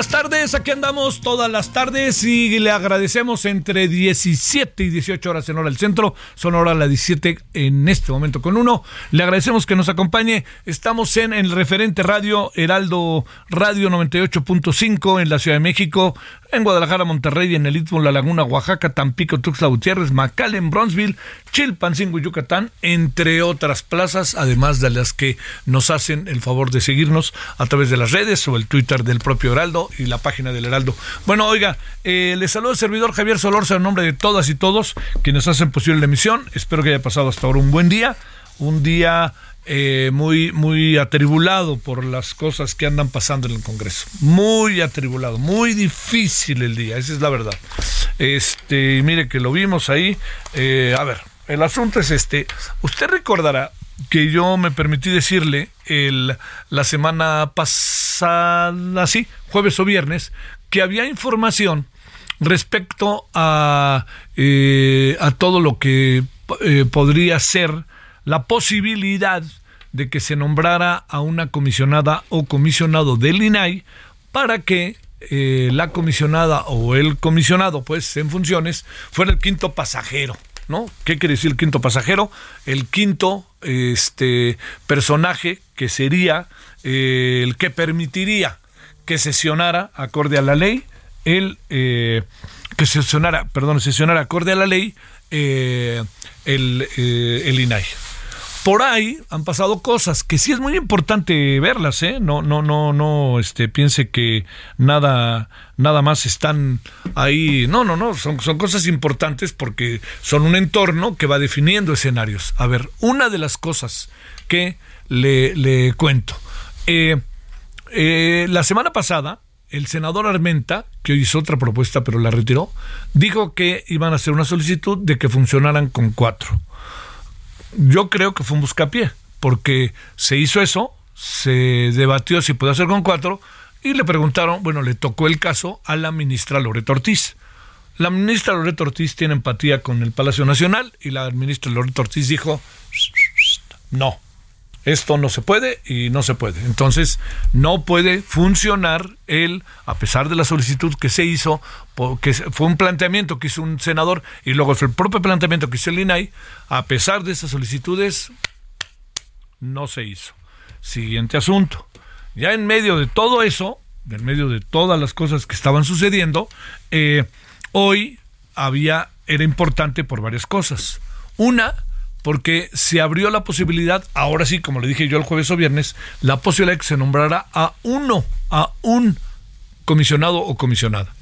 Buenas tardes, aquí andamos todas las tardes y le agradecemos entre 17 y 18 horas en hora del centro, son hora las 17 en este momento con uno. Le agradecemos que nos acompañe, estamos en el referente radio Heraldo Radio 98.5 en la Ciudad de México, en Guadalajara, Monterrey, en el Istmo, La Laguna, Oaxaca, Tampico, Tuxtla Gutiérrez, McAllen, Bronzeville, Chilpancingo y Yucatán, entre otras plazas, además de las que nos hacen el favor de seguirnos a través de las redes o el Twitter del propio Heraldo y la página del Heraldo. Bueno, oiga, eh, les saludo el servidor Javier Solorza en nombre de todas y todos quienes hacen posible la emisión. Espero que haya pasado hasta ahora un buen día, un día eh, muy, muy atribulado por las cosas que andan pasando en el Congreso. Muy atribulado, muy difícil el día, esa es la verdad. Este, mire que lo vimos ahí. Eh, a ver, el asunto es este. Usted recordará que yo me permití decirle el, la semana pasada, sí, jueves o viernes, que había información respecto a, eh, a todo lo que podría ser la posibilidad de que se nombrara a una comisionada o comisionado del INAI para que eh, la comisionada o el comisionado, pues en funciones, fuera el quinto pasajero. ¿No? ¿Qué quiere decir el quinto pasajero? El quinto este, personaje que sería eh, el que permitiría que sesionara, acorde a la ley, el eh, que sesionara, perdón, sesionara acorde a la ley el, el INAI por ahí han pasado cosas que sí es muy importante verlas, ¿eh? No, no, no, no, este, piense que nada, nada más están ahí. No, no, no, son, son cosas importantes porque son un entorno que va definiendo escenarios. A ver, una de las cosas que le, le cuento. Eh, eh, la semana pasada, el senador Armenta, que hizo otra propuesta pero la retiró, dijo que iban a hacer una solicitud de que funcionaran con cuatro yo creo que fue un buscapié, porque se hizo eso, se debatió si puede hacer con cuatro, y le preguntaron, bueno, le tocó el caso a la ministra Loreto Ortiz. La ministra Loreto Ortiz tiene empatía con el Palacio Nacional y la ministra Loreto Ortiz dijo, no, esto no se puede y no se puede. Entonces, no puede funcionar el, a pesar de la solicitud que se hizo, que fue un planteamiento que hizo un senador y luego fue el propio planteamiento que hizo el INAI, a pesar de esas solicitudes, no se hizo. Siguiente asunto. Ya en medio de todo eso, en medio de todas las cosas que estaban sucediendo, eh, hoy había, era importante por varias cosas. Una, porque se abrió la posibilidad, ahora sí, como le dije yo el jueves o viernes, la posibilidad de que se nombrara a uno, a un comisionado o comisionada.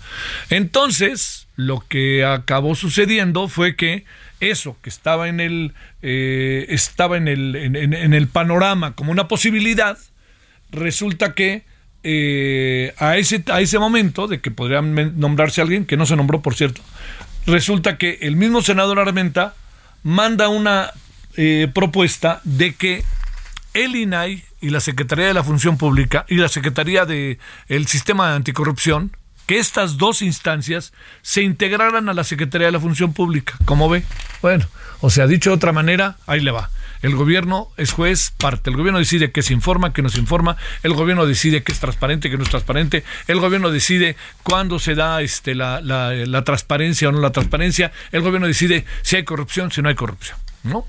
Entonces, lo que acabó sucediendo fue que eso que estaba en el eh, estaba en el, en, el panorama como una posibilidad, resulta que eh, a, ese, a ese momento de que podría nombrarse alguien, que no se nombró por cierto, resulta que el mismo senador Armenta manda una eh, propuesta de que el INAI y la Secretaría de la Función Pública y la Secretaría del el Sistema de Anticorrupción, que estas dos instancias se integraran a la Secretaría de la Función Pública. ¿Cómo ve? Bueno, o sea, dicho de otra manera, ahí le va. El gobierno es juez, parte. El gobierno decide qué se informa, qué no se informa. El gobierno decide qué es transparente, qué no es transparente. El gobierno decide cuándo se da este, la, la, la transparencia o no la transparencia. El gobierno decide si hay corrupción, si no hay corrupción. ¿No?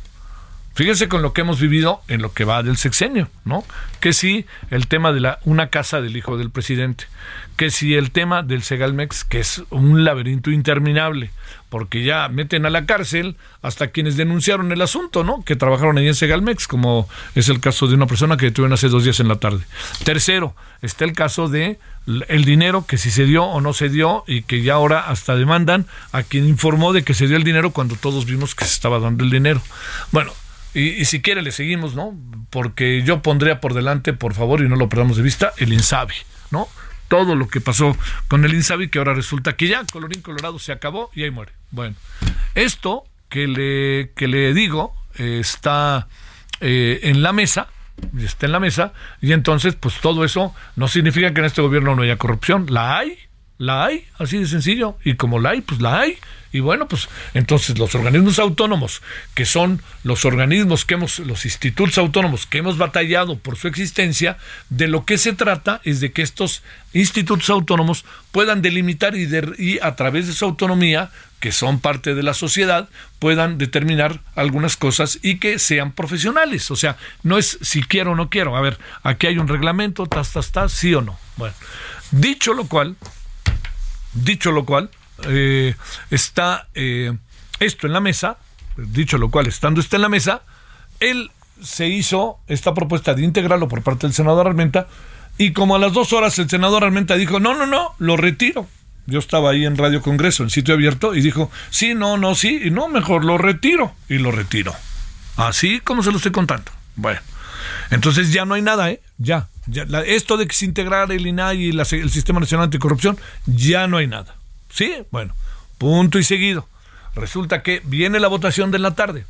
Fíjense con lo que hemos vivido en lo que va del sexenio, ¿no? Que sí, el tema de la una casa del hijo del presidente, que sí el tema del Segalmex, que es un laberinto interminable, porque ya meten a la cárcel hasta quienes denunciaron el asunto, ¿no? Que trabajaron ahí en Segalmex, como es el caso de una persona que detuvieron hace dos días en la tarde. Tercero, está el caso de el dinero que si se dio o no se dio y que ya ahora hasta demandan a quien informó de que se dio el dinero cuando todos vimos que se estaba dando el dinero. Bueno, y, si quiere le seguimos, ¿no? Porque yo pondría por delante, por favor, y no lo perdamos de vista, el Insabi, ¿no? Todo lo que pasó con el Insabi, que ahora resulta que ya, colorín colorado, se acabó y ahí muere. Bueno, esto que le, que le digo eh, está eh, en la mesa, está en la mesa, y entonces, pues todo eso no significa que en este gobierno no haya corrupción. La hay, la hay, así de sencillo. Y como la hay, pues la hay. Y bueno, pues entonces los organismos autónomos, que son los organismos que hemos, los institutos autónomos que hemos batallado por su existencia, de lo que se trata es de que estos institutos autónomos puedan delimitar y, y a través de su autonomía, que son parte de la sociedad, puedan determinar algunas cosas y que sean profesionales. O sea, no es si quiero o no quiero. A ver, aquí hay un reglamento, tas, tas, tas, sí o no. Bueno, dicho lo cual, dicho lo cual, eh, está eh, esto en la mesa, dicho lo cual, estando esto en la mesa, él se hizo esta propuesta de integrarlo por parte del senador Armenta y como a las dos horas el senador Armenta dijo, no, no, no, lo retiro. Yo estaba ahí en Radio Congreso, en sitio abierto, y dijo, sí, no, no, sí, y no, mejor lo retiro. Y lo retiro. Así como se lo estoy contando. Bueno, entonces ya no hay nada, ¿eh? Ya. ya esto de que se integrara el INAI y el Sistema Nacional Anticorrupción, ya no hay nada. Sí, bueno, punto y seguido. Resulta que viene la votación de la tarde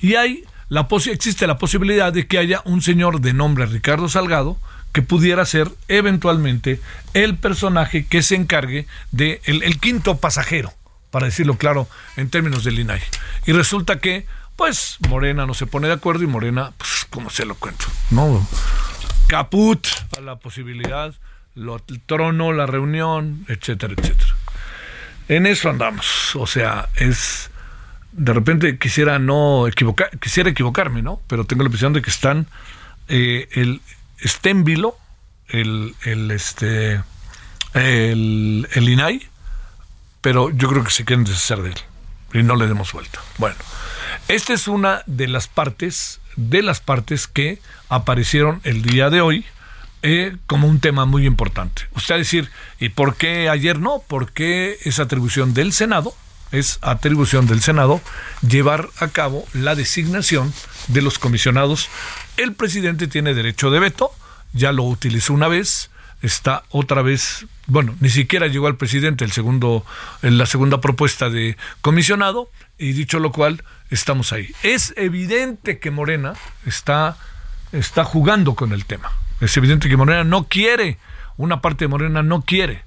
y hay la existe la posibilidad de que haya un señor de nombre Ricardo Salgado que pudiera ser eventualmente el personaje que se encargue de el, quinto pasajero, para decirlo claro en términos del INAI. Y resulta que, pues, Morena no se pone de acuerdo y Morena, pues, ¿cómo se lo cuento? No, caput a la posibilidad, lo, trono, la reunión, etcétera, etcétera. En eso andamos. O sea, es. De repente quisiera no equivocar, quisiera equivocarme, ¿no? Pero tengo la impresión de que están eh, el Stémbilo, el, el este el, el INAI, pero yo creo que se quieren deshacer de él y no le demos vuelta. Bueno, esta es una de las partes, de las partes que aparecieron el día de hoy eh, como un tema muy importante. Usted va a decir, ¿y por qué ayer no? Porque es atribución del Senado, es atribución del Senado llevar a cabo la designación de los comisionados. El presidente tiene derecho de veto, ya lo utilizó una vez, está otra vez, bueno, ni siquiera llegó al presidente el segundo, la segunda propuesta de comisionado, y dicho lo cual, estamos ahí. Es evidente que Morena está, está jugando con el tema. Es evidente que Morena no quiere, una parte de Morena no quiere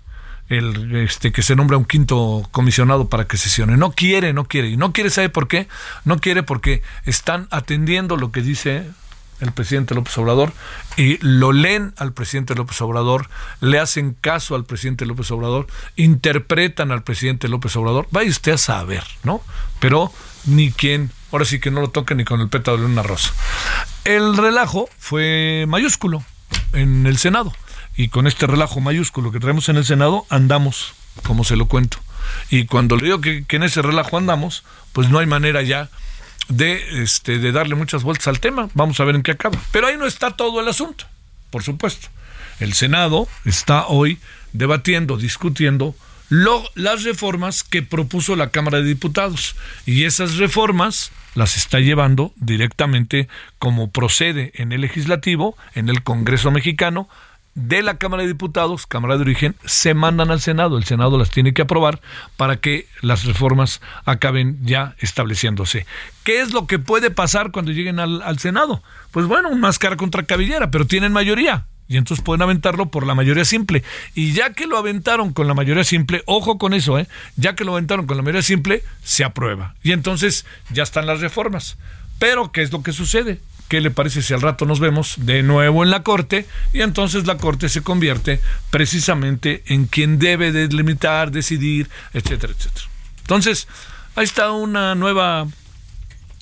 el, este, que se nombra un quinto comisionado para que sesione. No quiere, no quiere. Y no quiere, ¿sabe por qué? No quiere porque están atendiendo lo que dice el presidente López Obrador y lo leen al presidente López Obrador, le hacen caso al presidente López Obrador, interpretan al presidente López Obrador. Vaya usted a saber, ¿no? Pero ni quien, ahora sí que no lo toque ni con el pétalo de una rosa. El relajo fue mayúsculo en el Senado. Y con este relajo mayúsculo que traemos en el Senado, andamos, como se lo cuento. Y cuando le digo que, en ese relajo andamos, pues no hay manera ya de, este, de darle muchas vueltas al tema. Vamos a ver en qué acaba. Pero ahí no está todo el asunto, por supuesto. El Senado está hoy debatiendo, discutiendo lo, las reformas que propuso la Cámara de Diputados. Y esas reformas las está llevando directamente como procede en el legislativo, en el Congreso mexicano, de la Cámara de Diputados, Cámara de Origen, se mandan al Senado. El Senado las tiene que aprobar para que las reformas acaben ya estableciéndose. ¿Qué es lo que puede pasar cuando lleguen al, al Senado? Pues bueno, un máscara contra cabellera, pero tienen mayoría y entonces pueden aventarlo por la mayoría simple. Y ya que lo aventaron con la mayoría simple, ojo con eso, ¿eh? ya que lo aventaron con la mayoría simple, se aprueba. Y entonces ya están las reformas. Pero, ¿qué es lo que sucede? ¿Qué le parece si al rato nos vemos de nuevo en la Corte? Y entonces la Corte se convierte precisamente en quien debe delimitar, decidir, etcétera, etcétera. Entonces, ahí está una nueva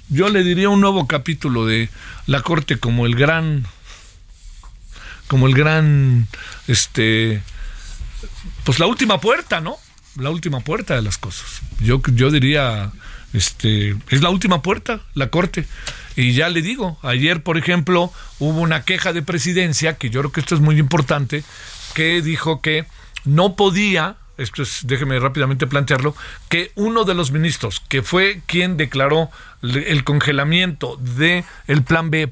yo le diría un nuevo capítulo de la Corte como el gran como el gran este pues la última puerta, ¿no? La última puerta de las cosas. Yo yo diría este es la última puerta, la Corte. Y ya le digo, ayer, por ejemplo, hubo una queja de presidencia, que yo creo que esto es muy importante, que dijo que no podía, esto es, déjeme rápidamente plantearlo, que uno de los ministros, que fue quien declaró el congelamiento de el plan B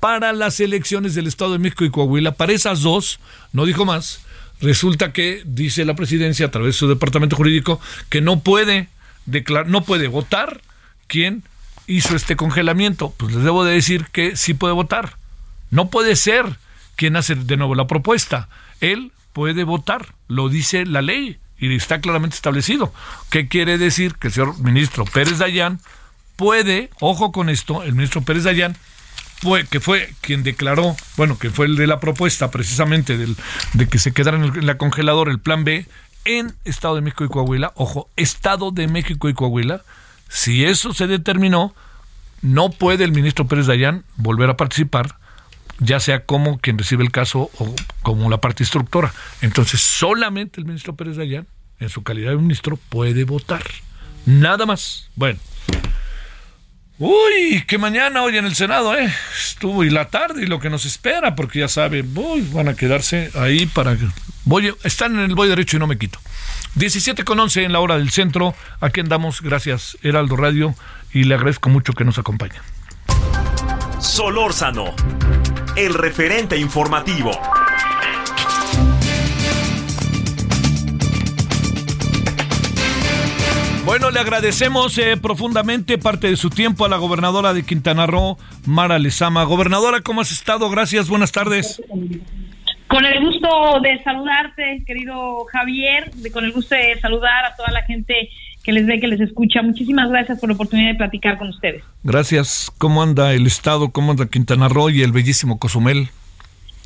para las elecciones del Estado de México y Coahuila, para esas dos, no dijo más, resulta que dice la presidencia a través de su departamento jurídico que no puede declarar, no puede votar quien hizo este congelamiento. Pues les debo de decir que sí puede votar. No puede ser quien hace de nuevo la propuesta. Él puede votar, lo dice la ley y está claramente establecido. ¿Qué quiere decir? Que el señor ministro Pérez Dayán puede, ojo con esto, el ministro Pérez Dayán, fue, que fue quien declaró, bueno, que fue el de la propuesta precisamente del, de que se quedara en, la congeladora el plan B en Estado de México y Coahuila, ojo, Estado de México y Coahuila, si eso se determinó, no puede el ministro Pérez Dayán volver a participar, ya sea como quien recibe el caso o como la parte instructora. Entonces, solamente el ministro Pérez Dayán, en su calidad de ministro, puede votar. Nada más. Bueno. Uy, que mañana hoy en el Senado, ¿eh? Estuvo y la tarde y lo que nos espera, porque ya saben, van a quedarse ahí para... Voy, están en el voy derecho y no me quito. 17 con 11 en la hora del centro. Aquí andamos, gracias Heraldo Radio, y le agradezco mucho que nos acompañe. Solórzano, el referente informativo. Bueno, le agradecemos eh, profundamente parte de su tiempo a la gobernadora de Quintana Roo, Mara Lezama. Gobernadora, ¿cómo has estado? Gracias, buenas tardes. Con el gusto de saludarte, querido Javier, de, con el gusto de saludar a toda la gente que les ve, que les escucha. Muchísimas gracias por la oportunidad de platicar con ustedes. Gracias. ¿Cómo anda el Estado? ¿Cómo anda Quintana Roo y el bellísimo Cozumel?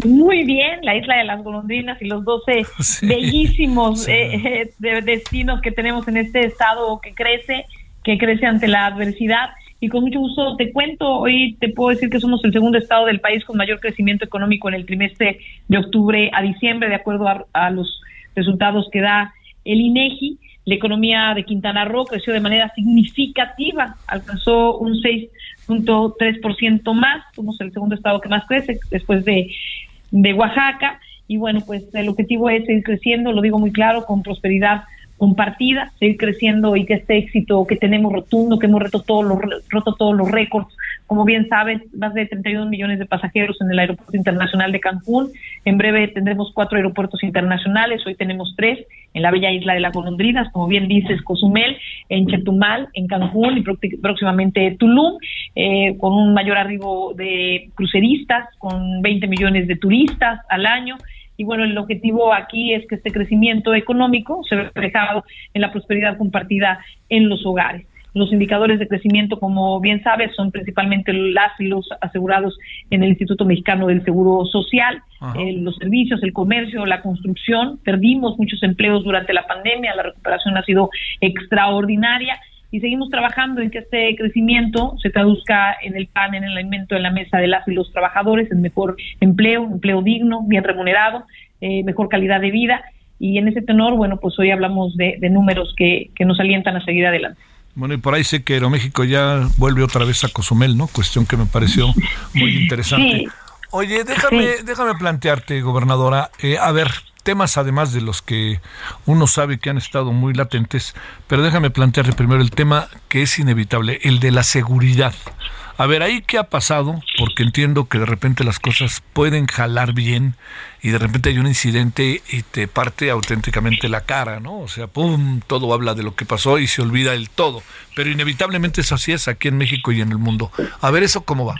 Muy bien, la isla de las golondrinas y los 12 bellísimos eh, eh, destinos que tenemos en este estado que crece, que crece ante la adversidad. Y con mucho gusto te cuento, hoy te puedo decir que somos el segundo estado del país con mayor crecimiento económico en el trimestre de octubre a diciembre, de acuerdo a, los resultados que da el INEGI. La economía de Quintana Roo creció de manera significativa, alcanzó un 6.3% más, somos el segundo estado que más crece después de de Oaxaca. Y bueno, pues el objetivo es seguir creciendo, lo digo muy claro, con prosperidad compartida, seguir creciendo y que este éxito que tenemos rotundo, que hemos roto todos los, roto todos los récords, como bien sabes, más de 31 millones de pasajeros en el Aeropuerto Internacional de Cancún. En breve tendremos cuatro aeropuertos internacionales, hoy tenemos tres, en la bella isla de las Golondrinas, como bien dices, Cozumel, en Chetumal, en Cancún y próximamente Tulum, eh, con un mayor arribo de cruceristas, con 20 millones de turistas al año y bueno, el objetivo aquí es que este crecimiento económico se ve reflejado en la prosperidad compartida en los hogares. Los indicadores de crecimiento, como bien sabes, son principalmente las y los asegurados en el Instituto Mexicano del Seguro Social, eh, los servicios, el comercio, la construcción. Perdimos muchos empleos durante la pandemia, la recuperación ha sido extraordinaria y seguimos trabajando en que este crecimiento se traduzca en el pan, en el alimento, en la mesa de las y los trabajadores, en mejor empleo, empleo digno, bien remunerado, eh, mejor calidad de vida. Y en ese tenor, bueno, pues hoy hablamos de, números que, nos alientan a seguir adelante. Bueno, y por ahí sé que Aeroméxico ya vuelve otra vez a Cozumel, ¿no? Cuestión que me pareció muy interesante. Oye, déjame, déjame plantearte, gobernadora, eh, a ver, temas además de los que uno sabe que han estado muy latentes, pero déjame plantearle primero el tema que es inevitable, el de la seguridad. A ver, ahí qué ha pasado, porque entiendo que de repente las cosas pueden jalar bien y de repente hay un incidente y te parte auténticamente la cara, ¿no? O sea, pum, todo habla de lo que pasó y se olvida el todo. Pero inevitablemente eso así es aquí en México y en el mundo. A ver, ¿eso cómo va?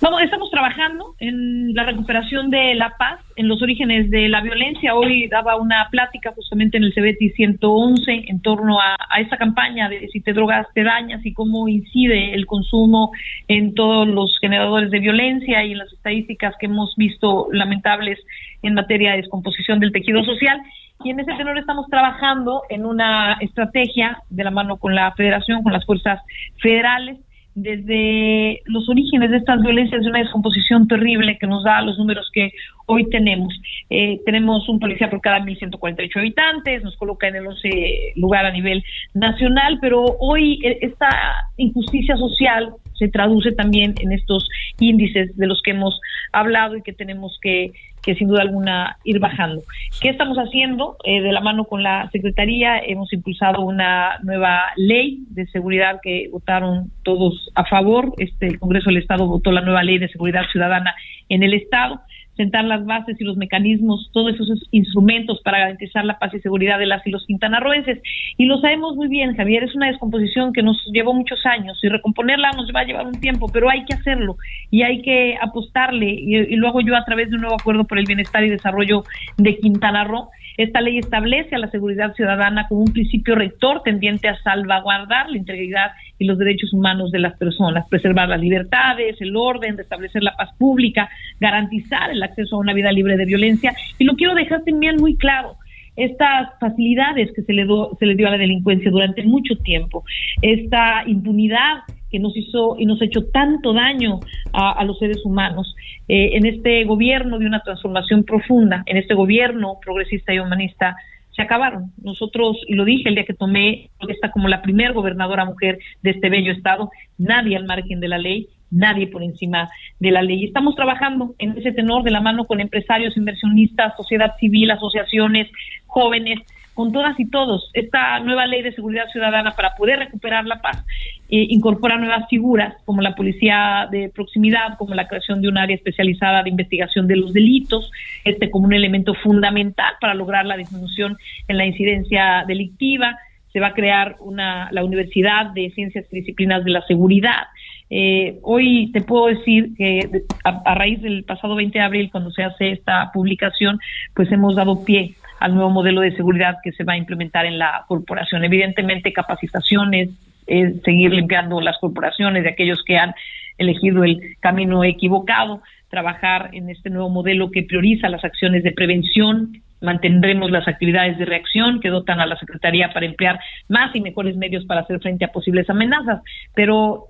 Vamos, estamos trabajando en la recuperación de la paz, en los orígenes de la violencia. Hoy daba una plática justamente en el CBT 111 en torno a, a esa campaña de si te drogas te dañas y cómo incide el consumo en todos los generadores de violencia y en las estadísticas que hemos visto lamentables en materia de descomposición del tejido social. Y en ese tenor estamos trabajando en una estrategia de la mano con la federación, con las fuerzas federales, desde los orígenes de estas violencias de una descomposición terrible que nos da los números que hoy tenemos. Eh, tenemos un policía por cada 1.148 habitantes, nos coloca en el 11 lugar a nivel nacional, pero hoy eh, esta injusticia social se traduce también en estos índices de los que hemos hablado y que tenemos que, que sin duda alguna ir bajando. ¿Qué estamos haciendo? Eh, de la mano con la Secretaría hemos impulsado una nueva ley de seguridad que votaron todos a favor. Este, el Congreso del Estado votó la nueva ley de seguridad ciudadana en el Estado sentar las bases y los mecanismos, todos esos instrumentos para garantizar la paz y seguridad de las y los quintanarroenses. Y lo sabemos muy bien, Javier, es una descomposición que nos llevó muchos años y recomponerla nos va a llevar un tiempo, pero hay que hacerlo y hay que apostarle. Y, y lo hago yo a través de un nuevo acuerdo por el bienestar y desarrollo de Quintana Roo esta ley establece a la seguridad ciudadana como un principio rector tendiente a salvaguardar la integridad y los derechos humanos de las personas, preservar las libertades, el orden, restablecer la paz pública, garantizar el acceso a una vida libre de violencia. Y lo quiero dejar también muy claro estas facilidades que se le, se le dio a la delincuencia durante mucho tiempo, esta impunidad que nos hizo y nos ha hecho tanto daño a, los seres humanos. Eh, en este gobierno de una transformación profunda, en este gobierno progresista y humanista, se acabaron. Nosotros, y lo dije el día que tomé esta como la primer gobernadora mujer de este bello estado, nadie al margen de la ley, nadie por encima de la ley. Estamos trabajando en ese tenor de la mano con empresarios, inversionistas, sociedad civil, asociaciones, jóvenes, con todas y todos. Esta nueva ley de seguridad ciudadana para poder recuperar la paz eh, incorpora nuevas figuras como la policía de proximidad, como la creación de un área especializada de investigación de los delitos, este como un elemento fundamental para lograr la disminución en la incidencia delictiva. Se va a crear una, la Universidad de Ciencias y Disciplinas de la Seguridad. Eh, hoy te puedo decir que a, a raíz del pasado 20 de abril, cuando se hace esta publicación, pues hemos dado pie al nuevo modelo de seguridad que se va a implementar en la corporación. Evidentemente, capacitaciones, seguir limpiando las corporaciones de aquellos que han elegido el camino equivocado, trabajar en este nuevo modelo que prioriza las acciones de prevención, mantendremos las actividades de reacción que dotan a la Secretaría para emplear más y mejores medios para hacer frente a posibles amenazas, pero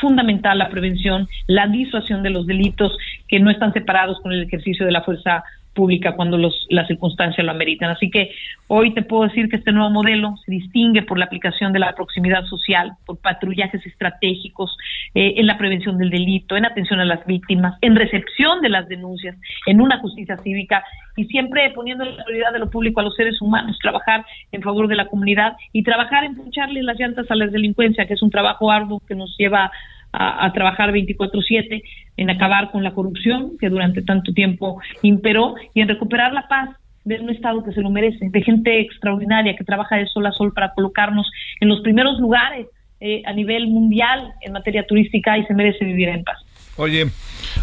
fundamental la prevención, la disuasión de los delitos que no están separados con el ejercicio de la fuerza pública cuando los, las circunstancias lo ameritan. Así que hoy te puedo decir que este nuevo modelo se distingue por la aplicación de la proximidad social, por patrullajes estratégicos, eh, en la prevención del delito, en atención a las víctimas, en recepción de las denuncias, en una justicia cívica y siempre poniendo la prioridad de lo público a los seres humanos, trabajar en favor de la comunidad y trabajar en puncharle las llantas a la delincuencia, que es un trabajo arduo que nos lleva a, trabajar 24/7 en acabar con la corrupción que durante tanto tiempo imperó y en recuperar la paz de un Estado que se lo merece, de gente extraordinaria que trabaja de sol a sol para colocarnos en los primeros lugares eh, a nivel mundial en materia turística y se merece vivir en paz. Oye,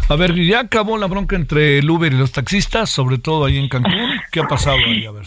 a ver, ya acabó la bronca entre el Uber y los taxistas, sobre todo ahí en Cancún. ¿Qué ha pasado ahí? A ver.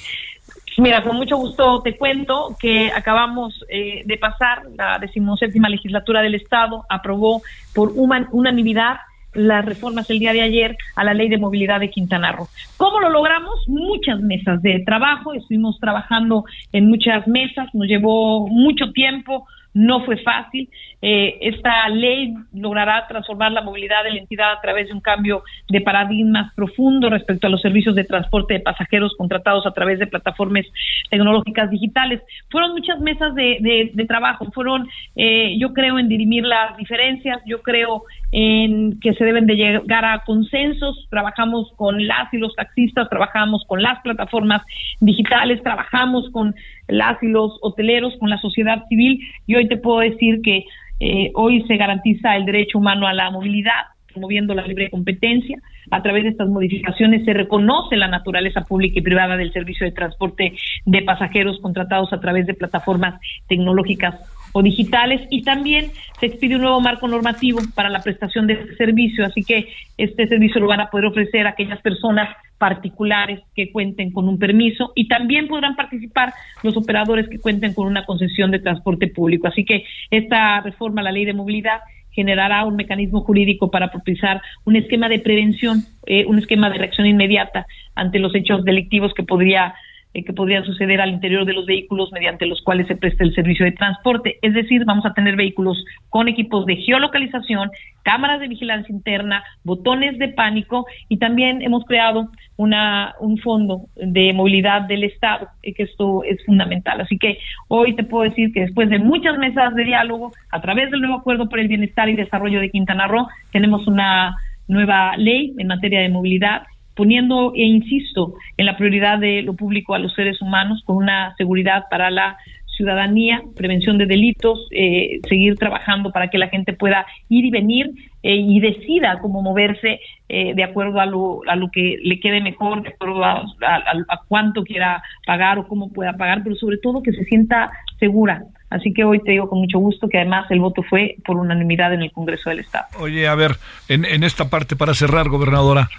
Mira, con mucho gusto te cuento que acabamos eh, de pasar la decimoséptima legislatura del Estado, aprobó por unanimidad las reformas el día de ayer a la ley de movilidad de Quintana Roo. ¿Cómo lo logramos? Muchas mesas de trabajo, estuvimos trabajando en muchas mesas, nos llevó mucho tiempo, no fue fácil. Eh, esta ley logrará transformar la movilidad de la entidad a través de un cambio de paradigmas profundo respecto a los servicios de transporte de pasajeros contratados a través de plataformas tecnológicas digitales. Fueron muchas mesas de, de, trabajo, fueron, eh, yo creo, en dirimir las diferencias, yo creo en que se deben de llegar a consensos, trabajamos con las y los taxistas, trabajamos con las plataformas digitales, trabajamos con las y los hoteleros, con la sociedad civil y hoy te puedo decir que eh, hoy se garantiza el derecho humano a la movilidad, promoviendo la libre competencia. A través de estas modificaciones se reconoce la naturaleza pública y privada del servicio de transporte de pasajeros contratados a través de plataformas tecnológicas o digitales y también se expide un nuevo marco normativo para la prestación de este servicio, así que este servicio lo van a poder ofrecer aquellas personas particulares que cuenten con un permiso y también podrán participar los operadores que cuenten con una concesión de transporte público. Así que esta reforma a la ley de movilidad generará un mecanismo jurídico para propiciar un esquema de prevención, eh, un esquema de reacción inmediata ante los hechos delictivos que podría eh, que podrían suceder al interior de los vehículos mediante los cuales se presta el servicio de transporte. Es decir, vamos a tener vehículos con equipos de geolocalización, cámaras de vigilancia interna, botones de pánico y también hemos creado una, un fondo de movilidad del Estado, y que esto es fundamental. Así que hoy te puedo decir que después de muchas mesas de diálogo, a través del nuevo acuerdo por el bienestar y desarrollo de Quintana Roo, tenemos una nueva ley en materia de movilidad poniendo, e insisto, en la prioridad de lo público a los seres humanos con una seguridad para la ciudadanía, prevención de delitos, eh, seguir trabajando para que la gente pueda ir y venir eh, y decida cómo moverse eh, de acuerdo a lo, a lo que le quede mejor, de acuerdo a, a, cuánto quiera pagar o cómo pueda pagar, pero sobre todo que se sienta segura. Así que hoy te digo con mucho gusto que además el voto fue por unanimidad en el Congreso del Estado. Oye, a ver, en, en esta parte para cerrar, gobernadora,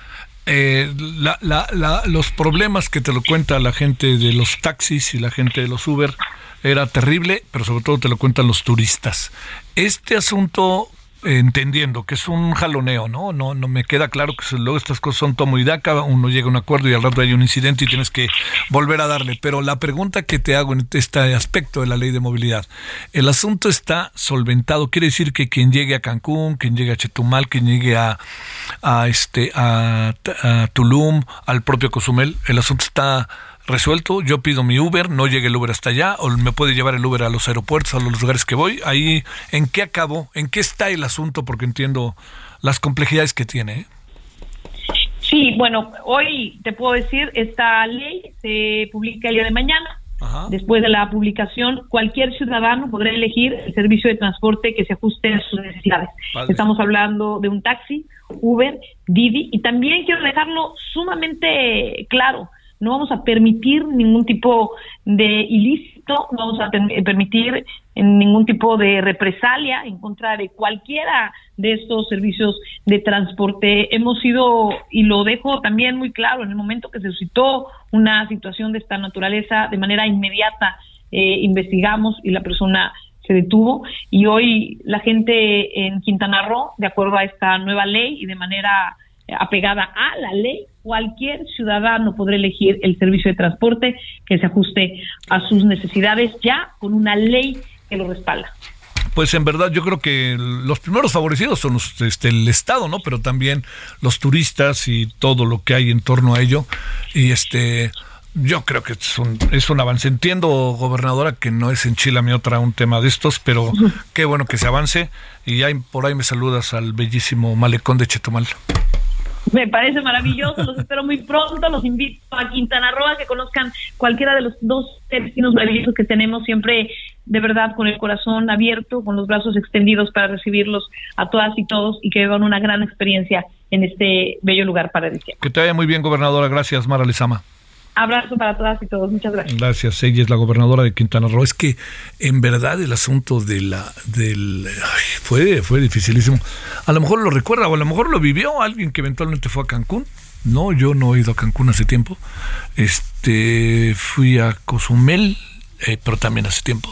eh, la, la, los problemas que te lo cuenta la gente de los taxis y la gente de los Uber era terrible, pero sobre todo te lo cuentan los turistas. Este asunto entendiendo que es un jaloneo, ¿no? No, no me queda claro que luego estas cosas son tomo y daca, uno llega a un acuerdo y al rato hay un incidente y tienes que volver a darle. Pero la pregunta que te hago en este aspecto de la ley de movilidad, el asunto está solventado, quiere decir que quien llegue a Cancún, quien llegue a Chetumal, quien llegue a, a este a, a Tulum, al propio Cozumel, el asunto está resuelto, yo pido mi Uber, no llegue el Uber hasta allá, o me puede llevar el Uber a los aeropuertos, a los lugares que voy. Ahí, ¿en qué acabó? ¿En qué está el asunto? Porque entiendo las complejidades que tiene. ¿eh? Sí, bueno, hoy te puedo decir, esta ley se publica el día de mañana. Después de la publicación, cualquier ciudadano podrá elegir el servicio de transporte que se ajuste a sus necesidades. Estamos hablando de un taxi, Uber, Didi, y también quiero dejarlo sumamente claro no vamos a permitir ningún tipo de ilícito, no vamos a permitir ningún tipo de represalia en contra de cualquiera de estos servicios de transporte. Hemos sido, y lo dejo también muy claro, en el momento que se suscitó una situación de esta naturaleza, de manera inmediata eh, investigamos y la persona se detuvo y hoy la gente en Quintana Roo, de acuerdo a esta nueva ley y de manera apegada a la ley, cualquier ciudadano podrá elegir el servicio de transporte que se ajuste a sus necesidades ya con una ley que lo respalda. Pues en verdad yo creo que los primeros favorecidos son este, el Estado, ¿no? Pero también los turistas y todo lo que hay en torno a ello. Y este, yo creo que es un, es un avance. Entiendo, gobernadora, que no es en Chile mi otra un tema de estos, pero qué bueno que se avance. Y hay, por ahí me saludas al bellísimo malecón de Chetumal. Me parece maravilloso, los espero muy pronto, los invito a Quintana Roo a que conozcan cualquiera de los dos destinos maravillosos que tenemos siempre de verdad con el corazón abierto, con los brazos extendidos para recibirlos a todas y todos y que vivan una gran experiencia en este bello lugar para paradisíaco. Que te vaya muy bien, gobernadora. Gracias, Mara Lezama. Abrazo para todas y todos. Muchas gracias. Gracias. Ella es la gobernadora de Quintana Roo. Es que en verdad el asunto de la del fue fue dificilísimo. A lo mejor lo recuerda o a lo mejor lo vivió alguien que eventualmente fue a Cancún. No, yo no he ido a Cancún hace tiempo. Este fui a Cozumel, eh, pero también hace tiempo.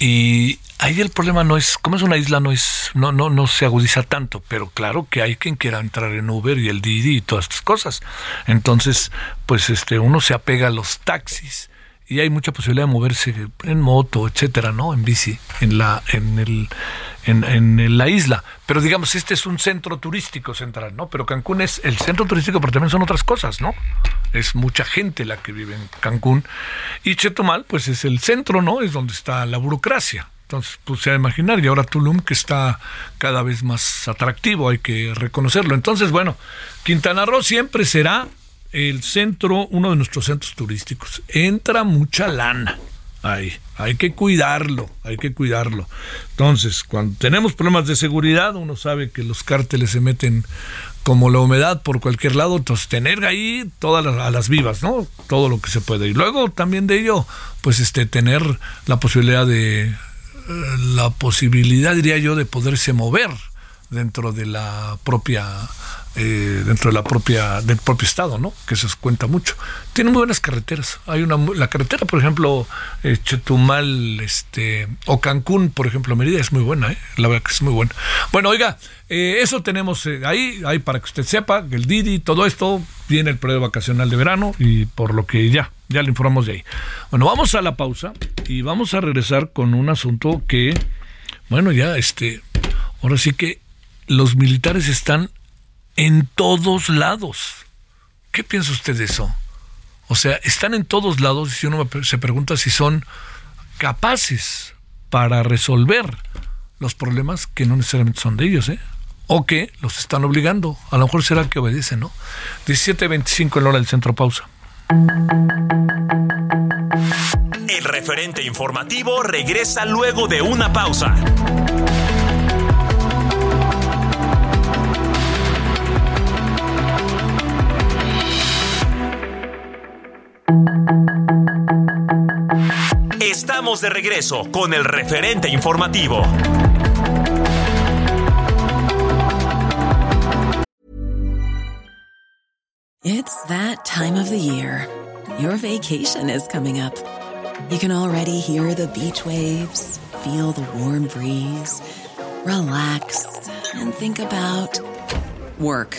Y ahí el problema no es, como es una isla, no es, no, no, no se agudiza tanto, pero claro que hay quien quiera entrar en Uber y el Didi y todas estas cosas. Entonces, pues este, uno se apega a los taxis y hay mucha posibilidad de moverse en moto, etcétera, ¿no? En bici, en la, en el, en, en, la isla. Pero digamos, este es un centro turístico central, ¿no? Pero Cancún es el centro turístico, pero también son otras cosas, ¿no? Es mucha gente la que vive en Cancún. Y Chetumal, pues es el centro, ¿no? Es donde está la burocracia. Entonces, pues se a imaginar, y ahora Tulum que está cada vez más atractivo, hay que reconocerlo. Entonces, bueno, Quintana Roo siempre será el centro, uno de nuestros centros turísticos. Entra mucha lana ahí, hay que cuidarlo, hay que cuidarlo. Entonces, cuando tenemos problemas de seguridad, uno sabe que los cárteles se meten como la humedad por cualquier lado, entonces tener ahí todas las, a las vivas, ¿no? Todo lo que se puede. Y luego también de ello, pues este tener la posibilidad de la posibilidad, diría yo, de poderse mover dentro de la propia eh, dentro de la propia del propio estado, ¿no? Que se cuenta mucho. Tiene muy buenas carreteras. Hay una la carretera, por ejemplo, eh, Chetumal, este o Cancún, por ejemplo, Mérida es muy buena, ¿eh? La verdad que es muy buena. Bueno, oiga, eh, eso tenemos ahí, ahí para que usted sepa que el Didi, todo esto viene el periodo vacacional de verano y por lo que ya ya le informamos de ahí. Bueno, vamos a la pausa y vamos a regresar con un asunto que, bueno, ya este, ahora sí que los militares están en todos lados. ¿Qué piensa usted de eso? O sea, están en todos lados y uno se pregunta si son capaces para resolver los problemas que no necesariamente son de ellos, ¿eh? O que los están obligando. A lo mejor será que obedecen, ¿no? 17.25 en hora del centro pausa. El referente informativo regresa luego de una pausa. Estamos de regreso con el referente informativo. It's that time of the year. Your vacation is coming up. You can already hear the beach waves, feel the warm breeze, relax, and think about work.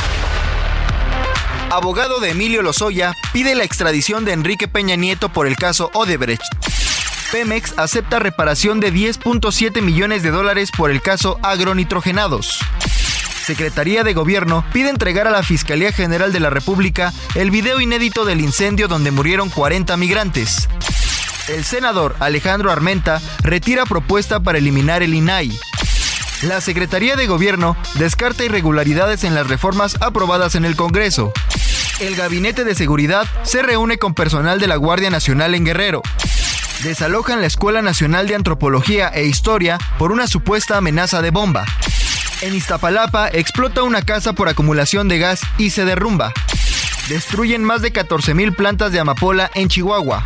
Abogado de Emilio Lozoya pide la extradición de Enrique Peña Nieto por el caso Odebrecht. Pemex acepta reparación de 10.7 millones de dólares por el caso agronitrogenados. Secretaría de Gobierno pide entregar a la Fiscalía General de la República el video inédito del incendio donde murieron 40 migrantes. El senador Alejandro Armenta retira propuesta para eliminar el INAI. La Secretaría de Gobierno descarta irregularidades en las reformas aprobadas en el Congreso. El Gabinete de Seguridad se reúne con personal de la Guardia Nacional en Guerrero. Desalojan la Escuela Nacional de Antropología e Historia por una supuesta amenaza de bomba. En Iztapalapa explota una casa por acumulación de gas y se derrumba. Destruyen más de 14.000 plantas de amapola en Chihuahua.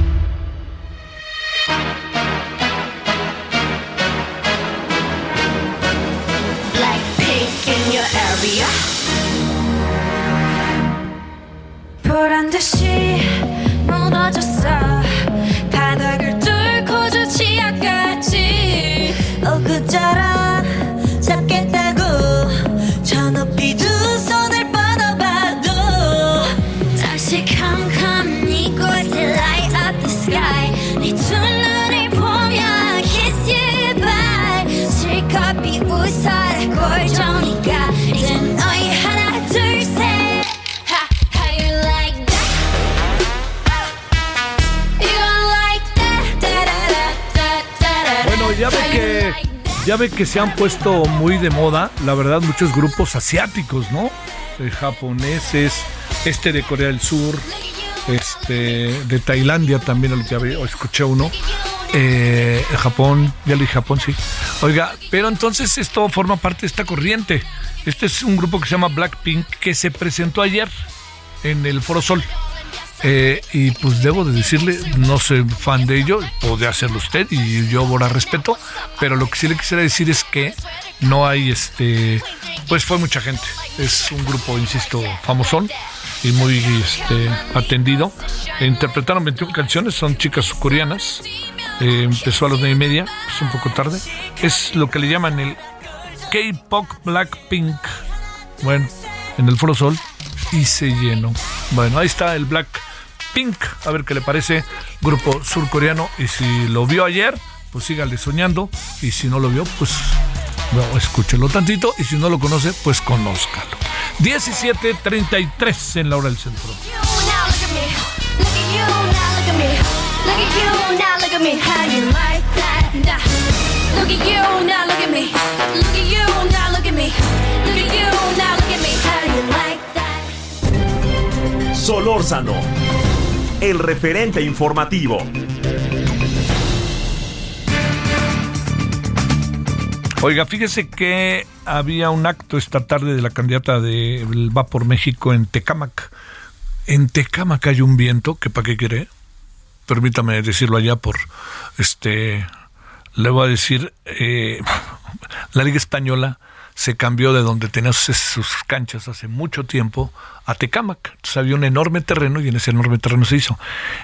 ya ve que se han puesto muy de moda, la verdad, muchos grupos asiáticos, ¿no? Eh, japoneses, este de Corea del Sur, este de Tailandia también ya vi- escuché uno. Eh, Japón, ya le Japón, sí. Oiga, pero entonces esto forma parte de esta corriente. Este es un grupo que se llama Blackpink que se presentó ayer en el Foro Sol. Eh, y pues debo de decirle, no soy fan de ello, puede hacerlo usted y yo ahora respeto, pero lo que sí le quisiera decir es que no hay este, pues fue mucha gente, es un grupo, insisto, famosón y muy este, atendido. Interpretaron 21 canciones, son chicas coreanas, eh, empezó a las 9 y media, es un poco tarde, es lo que le llaman el K-Pop Blackpink, bueno, en el Foro Sol y se llenó. Bueno, ahí está el Black Pink, a ver qué le parece, grupo surcoreano. Y si lo vio ayer, pues sígale soñando. Y si no lo vio, pues bueno, escúchelo tantito. Y si no lo conoce, pues conózcalo. 17.33 en la hora del centro. Solórzano, el referente informativo. Oiga, fíjese que había un acto esta tarde de la candidata del Va por México en Tecámac. En Tecámac hay un viento que para qué quiere. Permítame decirlo allá por este. Le voy a decir, eh, la Liga Española se cambió de donde tenía sus, canchas hace mucho tiempo a Tecámac. Entonces había un enorme terreno y en ese enorme terreno se hizo.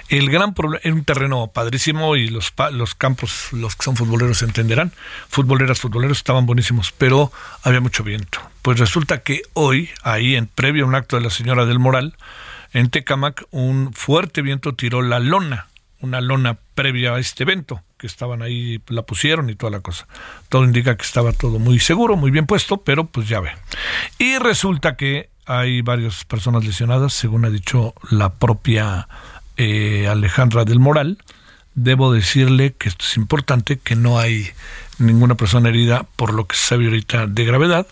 El gran problema, era un terreno padrísimo y los, los campos, los que son futboleros entenderán, futboleras, futboleros estaban buenísimos, pero había mucho viento. Pues resulta que hoy, ahí en previo a un acto de la señora del Moral, en Tecámac, un fuerte viento tiró la lona, una lona previa a este evento, que estaban ahí, la pusieron y toda la cosa. Todo indica que estaba todo muy seguro, muy bien puesto, pero pues ya ve. Y resulta que hay varias personas lesionadas, según ha dicho la propia eh, Alejandra del Moral. Debo decirle que esto es importante, que no hay ninguna persona herida por lo que se sabe ahorita de gravedad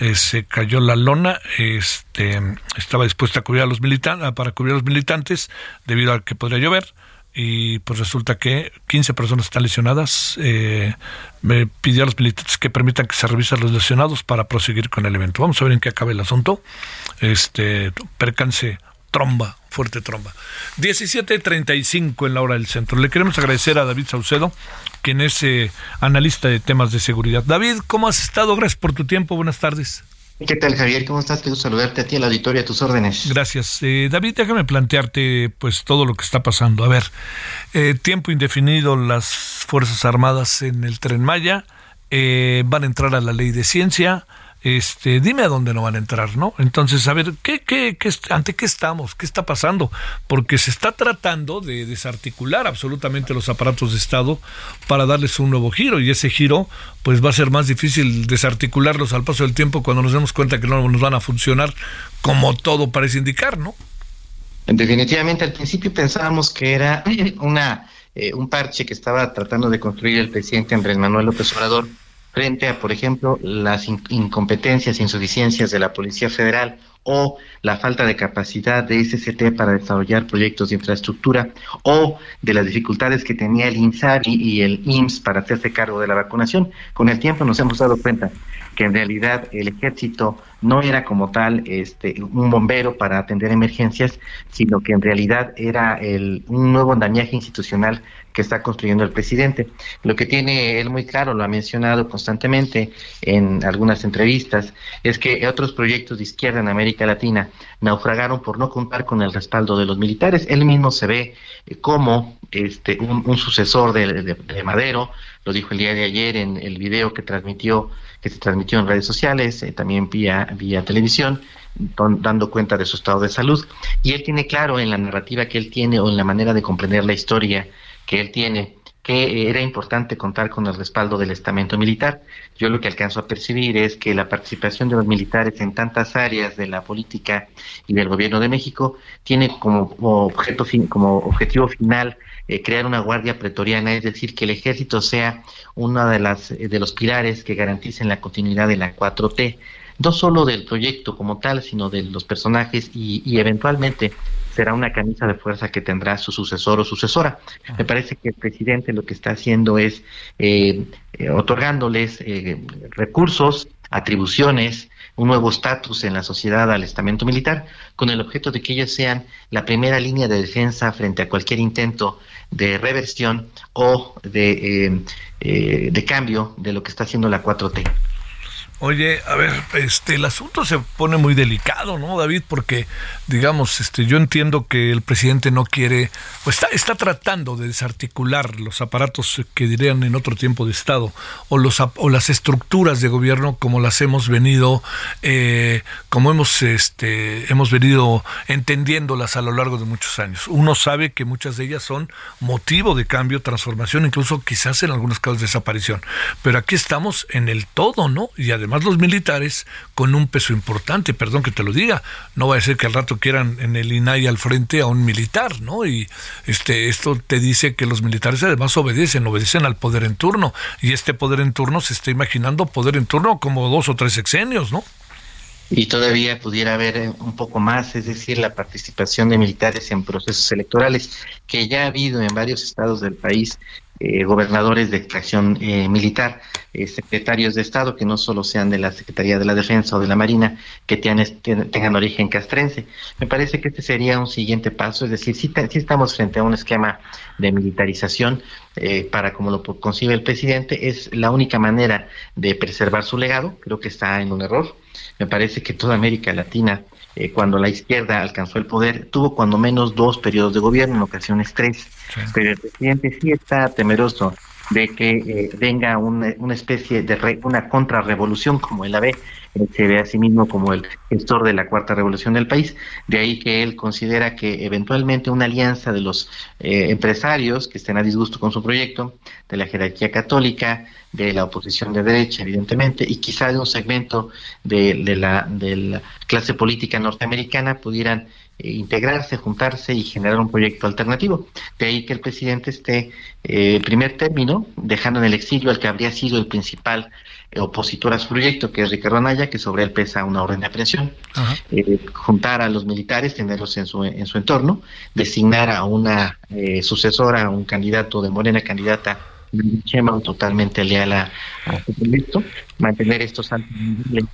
eh, se cayó la lona, este, estaba dispuesta a cubrir a los militantes, para cubrir a los militantes debido a que podría llover y pues resulta que 15 personas están lesionadas. Eh, me pidió a los militantes que permitan que se revisen los lesionados para proseguir con el evento. Vamos a ver en qué acaba el asunto. Este percance tromba, fuerte tromba. 17.35 en la hora del centro. Le queremos agradecer a David Saucedo, quien es eh, analista de temas de seguridad. David, ¿cómo has estado? Gracias por tu tiempo. Buenas tardes. ¿Qué tal, Javier? ¿Cómo estás? Gusto saludarte a ti, al auditorio, a tus órdenes. Gracias. Eh, David, déjame plantearte pues todo lo que está pasando. A ver, eh, tiempo indefinido las Fuerzas Armadas en el Tren Maya eh, van a entrar a la ley de ciencia. Este, dime a dónde no van a entrar, ¿no? Entonces, a ver, ¿qué, qué, qué, ¿ante qué estamos? ¿Qué está pasando? Porque se está tratando de desarticular absolutamente los aparatos de Estado para darles un nuevo giro y ese giro pues va a ser más difícil desarticularlos al paso del tiempo cuando nos demos cuenta que no nos van a funcionar como todo parece indicar, ¿no? Definitivamente, al principio pensábamos que era una eh, un parche que estaba tratando de construir el presidente Andrés Manuel López Obrador frente a, por ejemplo, las in- incompetencias insuficiencias de la Policía Federal o la falta de capacidad de SCT para desarrollar proyectos de infraestructura o de las dificultades que tenía el INSABI y el IMSS para hacerse cargo de la vacunación. Con el tiempo nos hemos dado cuenta que en realidad el ejército no era como tal este un bombero para atender emergencias, sino que en realidad era el, un nuevo andamiaje institucional que está construyendo el presidente. Lo que tiene él muy claro, lo ha mencionado constantemente en algunas entrevistas, es que otros proyectos de izquierda en América Latina naufragaron por no contar con el respaldo de los militares. Él mismo se ve como este un, sucesor de Madero, lo dijo el día de ayer en el video que transmitió que se transmitió en redes sociales, eh, también vía vía televisión, dando cuenta de su estado de salud. Y él tiene claro en la narrativa que él tiene o en la manera de comprender la historia que él tiene que era importante contar con el respaldo del estamento militar. Yo lo que alcanzo a percibir es que la participación de los militares en tantas áreas de la política y del gobierno de México tiene como objeto fin- como objetivo final eh, crear una guardia pretoriana, es decir, que el ejército sea uno de las eh, de los pilares que garanticen la continuidad de la 4T, no solo del proyecto como tal, sino de los personajes y, y eventualmente será una camisa de fuerza que tendrá su sucesor o sucesora. Me parece que el presidente lo que está haciendo es eh, eh, otorgándoles eh, recursos, atribuciones, un nuevo estatus en la sociedad al estamento militar, con el objeto de que ellos sean la primera línea de defensa frente a cualquier intento de reversión o de, eh, eh, de cambio de lo que está haciendo la 4T. Oye, a ver, este, el asunto se pone muy delicado, ¿no, David? Porque, digamos, este, yo entiendo que el presidente no quiere, o está, está tratando de desarticular los aparatos que dirían en otro tiempo de Estado, o los o las estructuras de gobierno como las hemos venido, eh, como hemos, este, hemos venido entendiéndolas a lo largo de muchos años. Uno sabe que muchas de ellas son motivo de cambio, transformación, incluso quizás en algunos casos desaparición. Pero aquí estamos en el todo, ¿no? Y además además los militares con un peso importante, perdón que te lo diga, no va a ser que al rato quieran en el INAI al frente a un militar, ¿no? Y este esto te dice que los militares además obedecen, obedecen al poder en turno y este poder en turno se está imaginando poder en turno como dos o tres sexenios, ¿no? y todavía pudiera haber eh, un poco más, es decir, la participación de militares en procesos electorales, que ya ha habido en varios estados del país eh, gobernadores de extracción eh, militar, secretarios de Estado que no solo sean de la Secretaría de la Defensa o de la Marina, que tengan origen castrense. Me parece que este sería un siguiente paso, es decir, si, si estamos frente a un esquema de militarización para como lo concibe el presidente, es la única manera de preservar su legado, creo que está en un error me parece que toda América Latina, eh, cuando la izquierda alcanzó el poder, tuvo cuando menos dos periodos de gobierno, en ocasiones tres. Pero el presidente sí está temeroso de que eh, venga una, una, especie de re, una contrarrevolución como él la ve. Él se ve a sí mismo como el gestor de la cuarta revolución del país. De ahí que él considera que eventualmente una alianza de los eh, empresarios que estén a disgusto con su proyecto, de la jerarquía católica, de la oposición de derecha, evidentemente, y quizá de un segmento de, de, la, de la clase política norteamericana pudieran eh, integrarse, juntarse y generar un proyecto alternativo. De ahí que el presidente esté, eh, primer término, dejando en el exilio al que habría sido el principal eh, opositor a su proyecto, que es Ricardo Anaya, que sobre él pesa una orden de aprehensión, juntar a los militares, tenerlos en su, en su entorno, designar a una sucesora, a un candidato de Morena, candidata Chema totalmente leal a, su proyecto, mantener estos altos niveles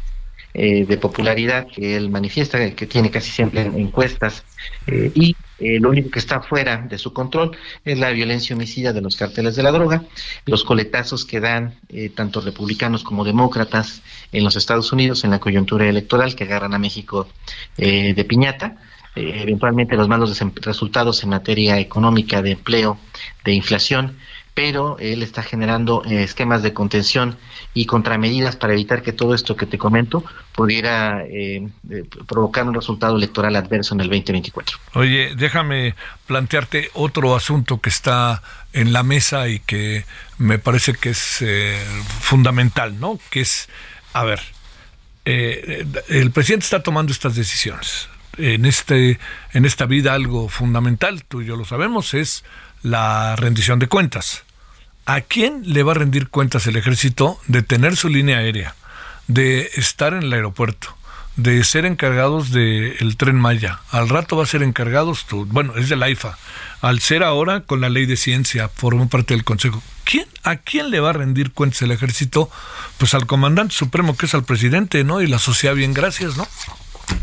eh, de popularidad que él manifiesta, que tiene casi siempre en encuestas, eh, y eh, lo único que está fuera de su control es la violencia homicida de los carteles de la droga, los coletazos que dan tanto republicanos como demócratas en los Estados Unidos en la coyuntura electoral que agarran a México de piñata, eventualmente los malos resultados en materia económica, de empleo, de inflación, pero él está generando eh, esquemas de contención y contramedidas para evitar que todo esto que te comento pudiera eh, eh, provocar un resultado electoral adverso en el 2024. Oye, déjame plantearte otro asunto que está en la mesa y que me parece que es fundamental, ¿no? Que es, a ver, el presidente está tomando estas decisiones. En, este, en esta vida algo fundamental, tú y yo lo sabemos, es la rendición de cuentas. ¿A quién le va a rendir cuentas el ejército de tener su línea aérea, de estar en el aeropuerto, de ser encargados del tren Maya? Al rato va a ser encargados, tú, bueno, es del AIFA. Al ser ahora con la ley de ciencia, formó parte del Consejo. ¿Quién, ¿A quién le va a rendir cuentas el ejército? Pues al comandante supremo, que es al presidente, ¿no? Y la sociedad, bien, gracias, ¿no?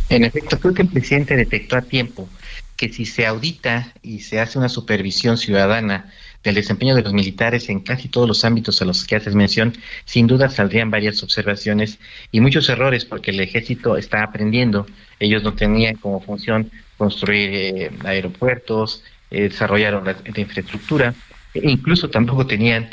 En efecto, creo que el presidente detectó a tiempo que si se audita y se hace una supervisión ciudadana del desempeño de los militares en casi todos los ámbitos a los que haces mención, sin duda saldrían varias observaciones y muchos errores porque el ejército está aprendiendo. Ellos no tenían como función construir eh, aeropuertos, eh, desarrollar la, infraestructura, e incluso tampoco tenían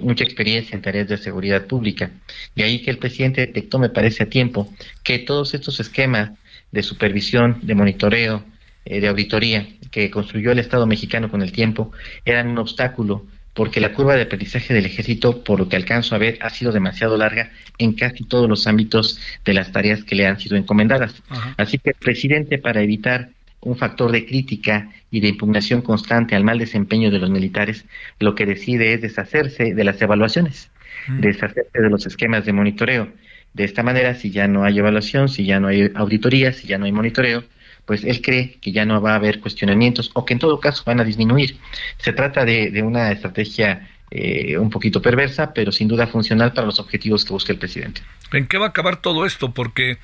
mucha experiencia en tareas de seguridad pública. De ahí que el presidente detectó, me parece a tiempo, que todos estos esquemas de supervisión, de monitoreo, eh, de auditoría que construyó el Estado mexicano con el tiempo eran un obstáculo porque la curva de aprendizaje del ejército, por lo que alcanzo a ver, ha sido demasiado larga en casi todos los ámbitos de las tareas que le han sido encomendadas. Así que el presidente, para evitar un factor de crítica y de impugnación constante al mal desempeño de los militares, lo que decide es deshacerse de las evaluaciones, mm. deshacerse de los esquemas de monitoreo. De esta manera, si ya no hay evaluación, si ya no hay auditoría, si ya no hay monitoreo, pues él cree que ya no va a haber cuestionamientos o que en todo caso van a disminuir. Se trata de, una estrategia eh, un poquito perversa, pero sin duda funcional para los objetivos que busca el presidente. ¿En qué va a acabar todo esto? Porque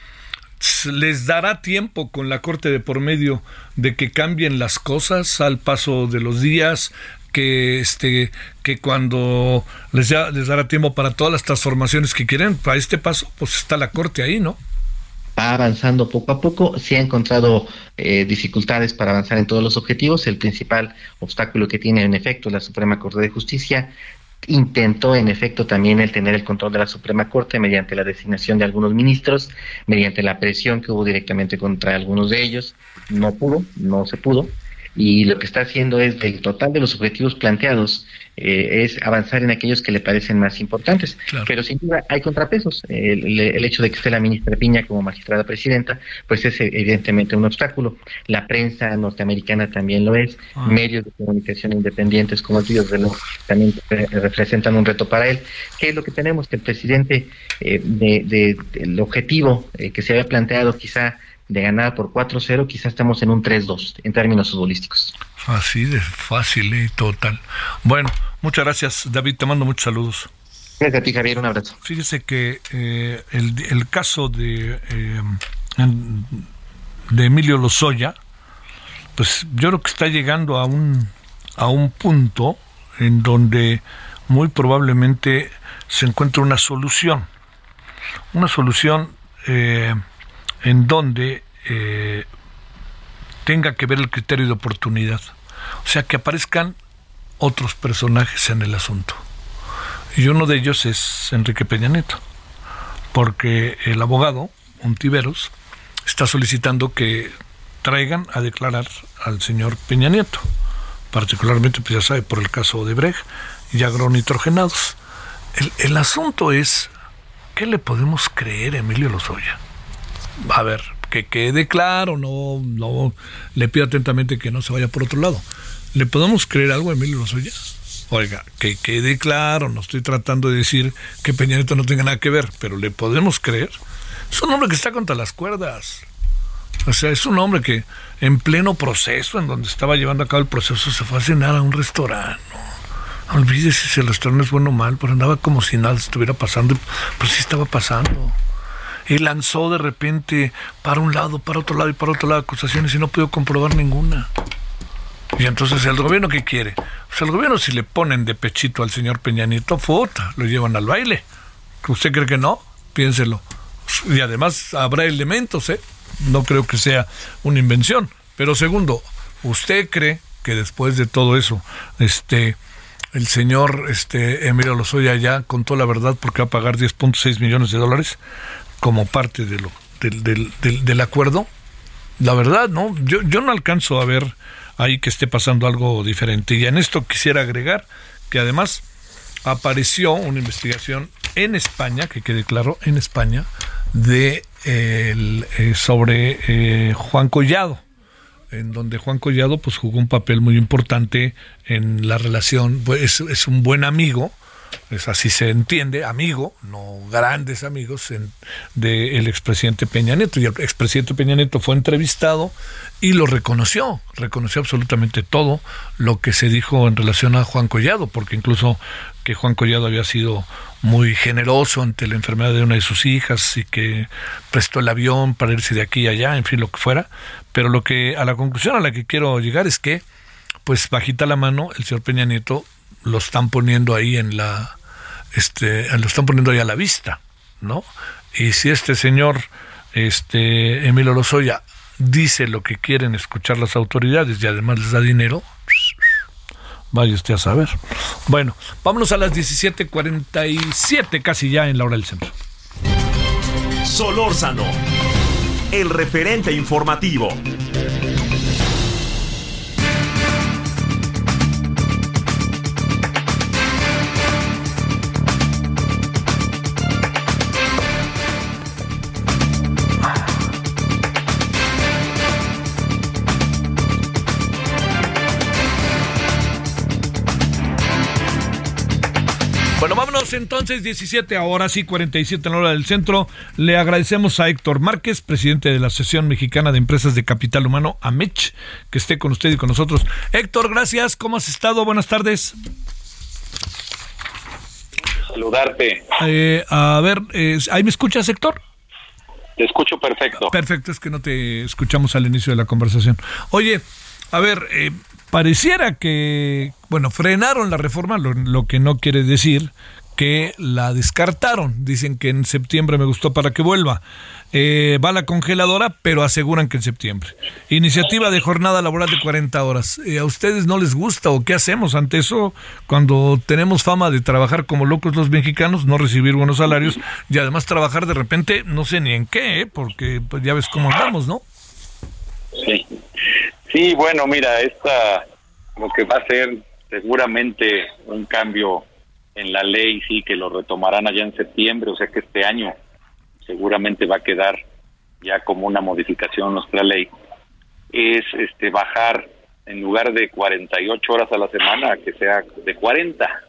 les dará tiempo con la Corte de por medio de que cambien las cosas al paso de los días, que este que cuando les, les dará tiempo para todas las transformaciones que quieren, para este paso, pues está la Corte ahí, ¿no? Va avanzando poco a poco, se ha encontrado eh, dificultades para avanzar en todos los objetivos. El principal obstáculo que tiene en efecto la Suprema Corte de Justicia intentó en efecto también el tener el control de la Suprema Corte mediante la designación de algunos ministros, mediante la presión que hubo directamente contra algunos de ellos. No pudo, no se pudo. Y lo que está haciendo es del total de los objetivos planteados eh, es avanzar en aquellos que le parecen más importantes. Pero sin duda hay contrapesos. El, el, hecho de que esté la ministra Piña como magistrada presidenta, pues es evidentemente un obstáculo. La prensa norteamericana también lo es. Ah. Medios de comunicación independientes como ellos también representan un reto para él. ¿Qué es lo que tenemos? Que el presidente, eh, de, el objetivo eh, que se había planteado quizá de ganar por 4-0, quizá estamos en un 3-2 en términos futbolísticos. Así de fácil y total. Bueno, muchas gracias, David. Te mando muchos saludos. Gracias a ti, Javier. Un abrazo. Fíjese que eh, el, el, caso de, eh, de Emilio Lozoya, pues yo creo que está llegando a un, a un punto en donde muy probablemente se encuentra una solución. Una solución eh, en donde eh, tenga que ver el criterio de oportunidad. O sea, que aparezcan otros personajes en el asunto. Y uno de ellos es Enrique Peña Nieto, porque el abogado, Untiveros, está solicitando que traigan a declarar al señor Peña Nieto, particularmente, pues ya sabe, por el caso de Brecht y agronitrogenados. El, el asunto es, ¿qué le podemos creer a Emilio Lozoya? A ver, que quede claro, no, no le pido atentamente que no se vaya por otro lado. ¿Le podemos creer algo a Emilio Lozoya? Oiga, que quede claro, no estoy tratando de decir que Peña Nieto no tenga nada que ver, pero ¿le podemos creer? Es un hombre que está contra las cuerdas. O sea, es un hombre que en pleno proceso, en donde estaba llevando a cabo el proceso, se fue a cenar a un restaurante. No, olvídese si el restaurante es bueno o mal, pero andaba como si nada estuviera pasando. Pues sí estaba pasando y lanzó de repente para un lado, para otro lado y para otro lado acusaciones y no pudo comprobar ninguna. Y entonces el gobierno qué quiere? Pues el gobierno si le ponen de pechito al señor Peña Nieto, fota, lo llevan al baile. ¿Usted cree que no? Piénselo. Y además habrá elementos, ¿eh? No creo que sea una invención. Pero segundo, ¿usted cree que después de todo eso, este, el señor este, Emilio Lozoya ya contó la verdad porque va a pagar 10.6 millones de dólares? Como parte de lo, del, del, del, acuerdo. La verdad, ¿no? Yo, yo no alcanzo a ver ahí que esté pasando algo diferente. Y en esto quisiera agregar que además apareció una investigación en España, que quede claro, en España, de el, eh, sobre eh, Juan Collado en donde Juan Collado pues jugó un papel muy importante en la relación, pues es un buen amigo es así se entiende, amigo, no grandes amigos, del expresidente Peña Nieto. Y el expresidente Peña Nieto fue entrevistado y lo reconoció, reconoció absolutamente todo lo que se dijo en relación a Juan Collado, porque incluso que Juan Collado había sido muy generoso ante la enfermedad de una de sus hijas y que prestó el avión para irse de aquí a allá, en fin, lo que fuera. Pero lo que a la conclusión a la que quiero llegar es que, pues bajita la mano, el señor Peña Nieto lo están poniendo ahí en la este lo están poniendo ahí a la vista, ¿no? Y si este señor este Emilio Lozoya dice lo que quieren escuchar las autoridades y además les da dinero, vaya usted a saber. Bueno, vámonos a las 17:47 casi ya en la hora del centro. Solórzano, el referente informativo. Vámonos entonces, 17, ahora sí, 47 en la hora del centro. Le agradecemos a Héctor Márquez, presidente de la Asociación Mexicana de Empresas de Capital Humano, AMECH, que esté con usted y con nosotros. Héctor, gracias, ¿cómo has estado? Buenas tardes. Saludarte. Eh, a ver, eh, ¿ahí me escuchas, Héctor? Te escucho perfecto. Perfecto, es que no te escuchamos al inicio de la conversación. Oye, a ver, eh, pareciera que, bueno, frenaron la reforma, lo, que no quiere decir que la descartaron. Dicen que en septiembre me gustó para que vuelva. Eh, va a la congeladora, pero aseguran que en septiembre. Iniciativa de jornada laboral de 40 horas. Eh, ¿A ustedes no les gusta o qué hacemos ante eso cuando tenemos fama de trabajar como locos los mexicanos, no recibir buenos salarios y además trabajar de repente, no sé ni en qué, ¿eh? porque pues ya ves cómo andamos, ¿no? Sí. Sí, bueno, mira, esta lo que va a ser seguramente un cambio en la ley, sí, que lo retomarán allá en septiembre, o sea que este año seguramente va a quedar ya como una modificación nuestra ley, es este bajar en lugar de 48 horas a la semana, que sea de 40,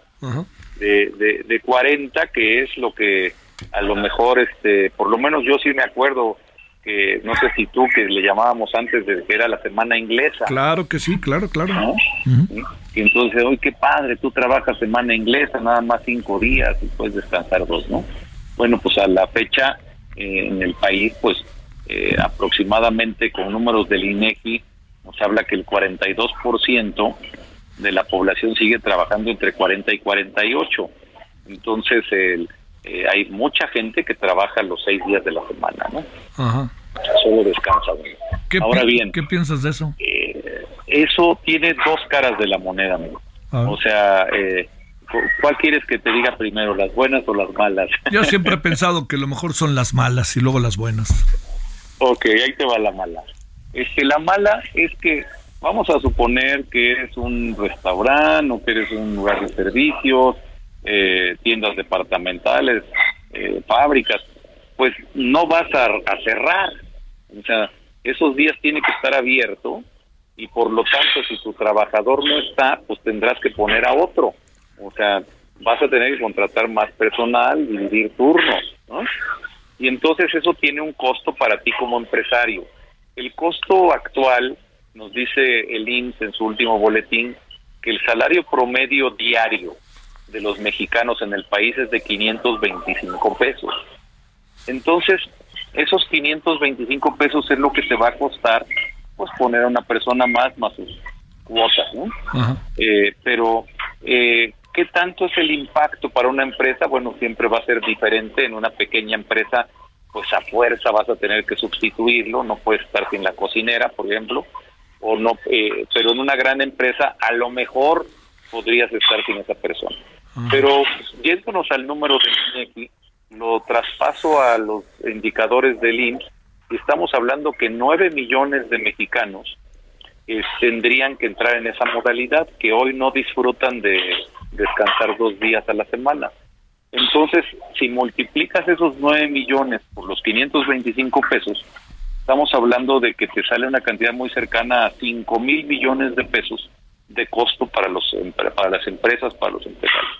de, de, de 40, que es lo que a lo mejor, este por lo menos yo sí me acuerdo, que no sé si tú que le llamábamos antes de que era la semana inglesa. Claro que sí, claro, claro. ¿no? Y entonces, hoy qué padre, tú trabajas semana inglesa, nada más cinco días y puedes descansar dos, ¿no? Bueno, pues a la fecha eh, en el país, pues eh, aproximadamente con números del INEGI, nos habla que el 42% de la población sigue trabajando entre 40 y 48. Entonces, el, eh, hay mucha gente que trabaja los seis días de la semana, ¿no? Ajá. Solo descansa uno. ¿Qué, Ahora bien, ¿qué piensas de eso? eh, eso tiene dos caras de la moneda, amigo. O sea, eh, cu- ¿cuál quieres que te diga primero, las buenas o las malas? Yo siempre he pensado que lo mejor son las malas y luego las buenas. ok, ahí te va la mala. Es que la mala es que vamos a suponer que eres un restaurante o que eres un lugar de servicios, eh, tiendas departamentales, eh, fábricas, pues no vas a, cerrar. O sea, esos días tiene que estar abierto y por lo tanto si tu trabajador no está, pues tendrás que poner a otro. O sea, vas a tener que contratar más personal, dividir turnos, ¿no? Y entonces eso tiene un costo para ti como empresario. El costo actual, nos dice el IMSS en su último boletín, que el salario promedio diario de los mexicanos en el país es de 525 pesos. Entonces, esos 525 pesos es lo que te va a costar pues poner a una persona más más sus cuotas, ¿no? Eh, pero eh, ¿qué tanto es el impacto para una empresa? Bueno, siempre va a ser diferente. En una pequeña empresa, pues a fuerza vas a tener que sustituirlo. No puedes estar sin la cocinera, por ejemplo, o no. eh, pero en una gran empresa, a lo mejor podrías estar sin esa persona. Pero pues, yéndonos al número del INEGI, lo traspaso a los indicadores del IMSS estamos hablando que 9 millones de mexicanos eh, tendrían que entrar en esa modalidad que hoy no disfrutan de descansar dos días a la semana. Entonces, si multiplicas esos 9 millones por los 525 pesos, estamos hablando de que te sale una cantidad muy cercana a 5 mil millones de pesos de costo para los para las empresas, para los empresarios.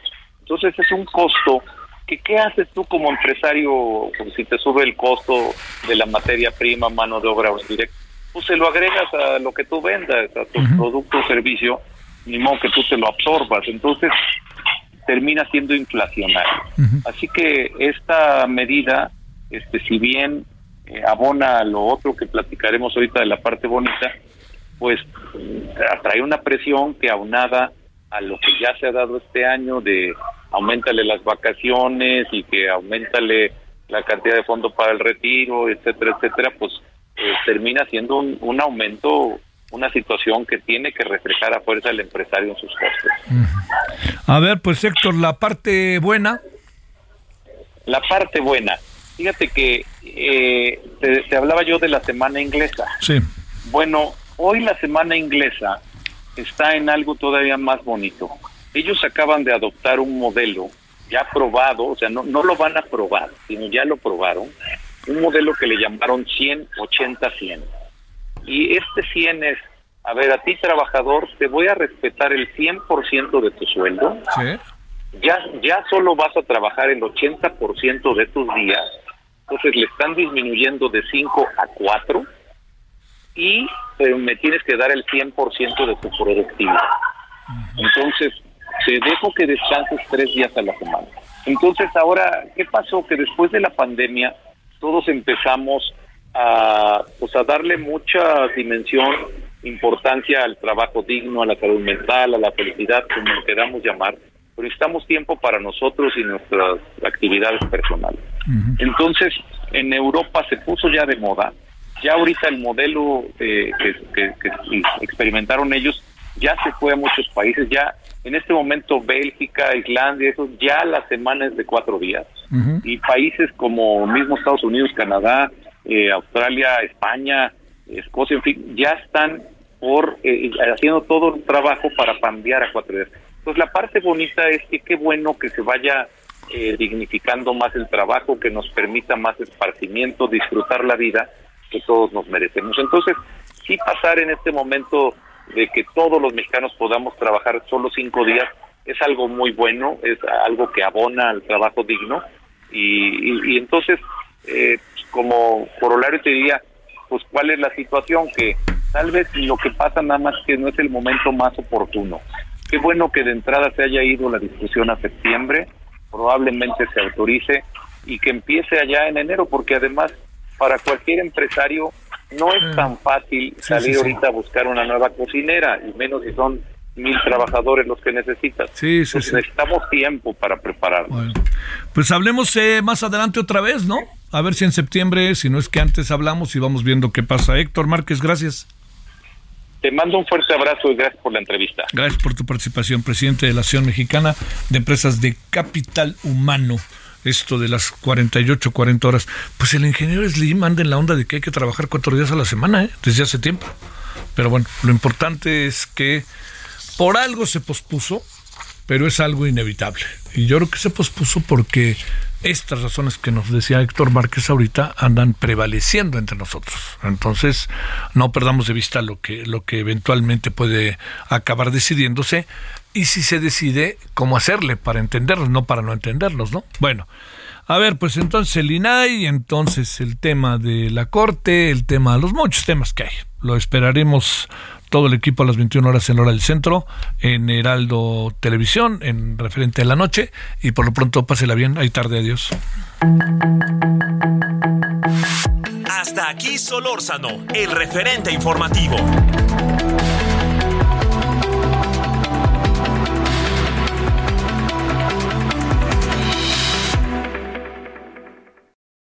Entonces es un costo que qué haces tú como empresario si te sube el costo de la materia prima, mano de obra o indirecta, pues se lo agregas a lo que tú vendas, a tu producto o servicio, ni modo que tú te lo absorbas. Entonces termina siendo inflacionario. Así que esta medida, este, si bien eh, abona a lo otro que platicaremos ahorita de la parte bonita, pues atrae una presión que aunada a lo que ya se ha dado este año de aumentale las vacaciones y que aumentale la cantidad de fondo para el retiro, etcétera, etcétera, pues eh, termina siendo un, un aumento, una situación que tiene que reflejar a fuerza el empresario en sus costes. A ver, pues Héctor, la parte buena. La parte buena, fíjate que eh, te, te hablaba yo de la semana inglesa. Sí. Bueno, hoy la semana inglesa está en algo todavía más bonito. Ellos acaban de adoptar un modelo ya probado, o sea, no, no lo van a probar, sino ya lo probaron, un modelo que le llamaron 100-80-100. Y este 100 es, a ver, a ti trabajador, te voy a respetar el 100% de tu sueldo, Sí. ya, ya solo vas a trabajar el 80% de tus días, entonces le están disminuyendo de 5 a 4 y pero me tienes que dar el 100% de tu productividad. Entonces, te dejo que descanses tres días a la semana. Entonces, ahora, ¿qué pasó? Que después de la pandemia, todos empezamos a, pues, a darle mucha dimensión, importancia al trabajo digno, a la salud mental, a la felicidad, como lo queramos llamar, pero necesitamos tiempo para nosotros y nuestras actividades personales. Entonces, en Europa se puso ya de moda, ya ahorita el modelo eh, que, que- que experimentaron ellos ya se fue a muchos países, ya en este momento Bélgica, Islandia, eso ya la semana es de cuatro días y países como mismo Estados Unidos, Canadá, eh, Australia, España, Escocia, en fin, ya están por eh, haciendo todo el trabajo para cambiar a cuatro días. Entonces la parte bonita es que qué bueno que se vaya eh, dignificando más el trabajo, que nos permita más esparcimiento, disfrutar la vida que todos nos merecemos. Entonces, sí pasar en este momento de que todos los mexicanos podamos trabajar solo cinco días es algo muy bueno, es algo que abona al trabajo digno y, y, entonces, eh, como corolario te diría, pues cuál es la situación, que tal vez lo que pasa nada más que no es el momento más oportuno. Qué bueno que de entrada se haya ido la discusión a septiembre, probablemente se autorice y que empiece allá en enero, porque además para cualquier empresario no es tan fácil salir ahorita a buscar una nueva cocinera, y menos si son mil trabajadores los que necesitas. Sí, sí, necesitamos tiempo para prepararnos. pues hablemos eh, más adelante otra vez, ¿no? A ver si en septiembre, si no es que antes hablamos y vamos viendo qué pasa. Héctor Márquez, gracias. Te mando un fuerte abrazo y gracias por la entrevista. Gracias por tu participación, presidente de la Asociación Mexicana de Empresas de Capital Humano. Esto de las 48, 40 horas. Pues el ingeniero Slim anda en la onda de que hay que trabajar cuatro días a la semana, ¿eh? desde hace tiempo. Pero bueno, lo importante es que por algo se pospuso, pero es algo inevitable. Y yo creo que se pospuso porque estas razones que nos decía Héctor Márquez ahorita andan prevaleciendo entre nosotros. Entonces, no perdamos de vista lo que, lo que eventualmente puede acabar decidiéndose y si se decide cómo hacerle para entenderlos, no para no entenderlos, ¿no? Bueno, a ver, pues entonces el INAI, entonces el tema de la Corte, el tema, los muchos temas que hay. Lo esperaremos todo el equipo a las 21 horas en hora del centro, en Heraldo Televisión, en referente a la noche, y por lo pronto pásela bien, hay tarde, adiós. Hasta aquí Solórzano, el referente informativo.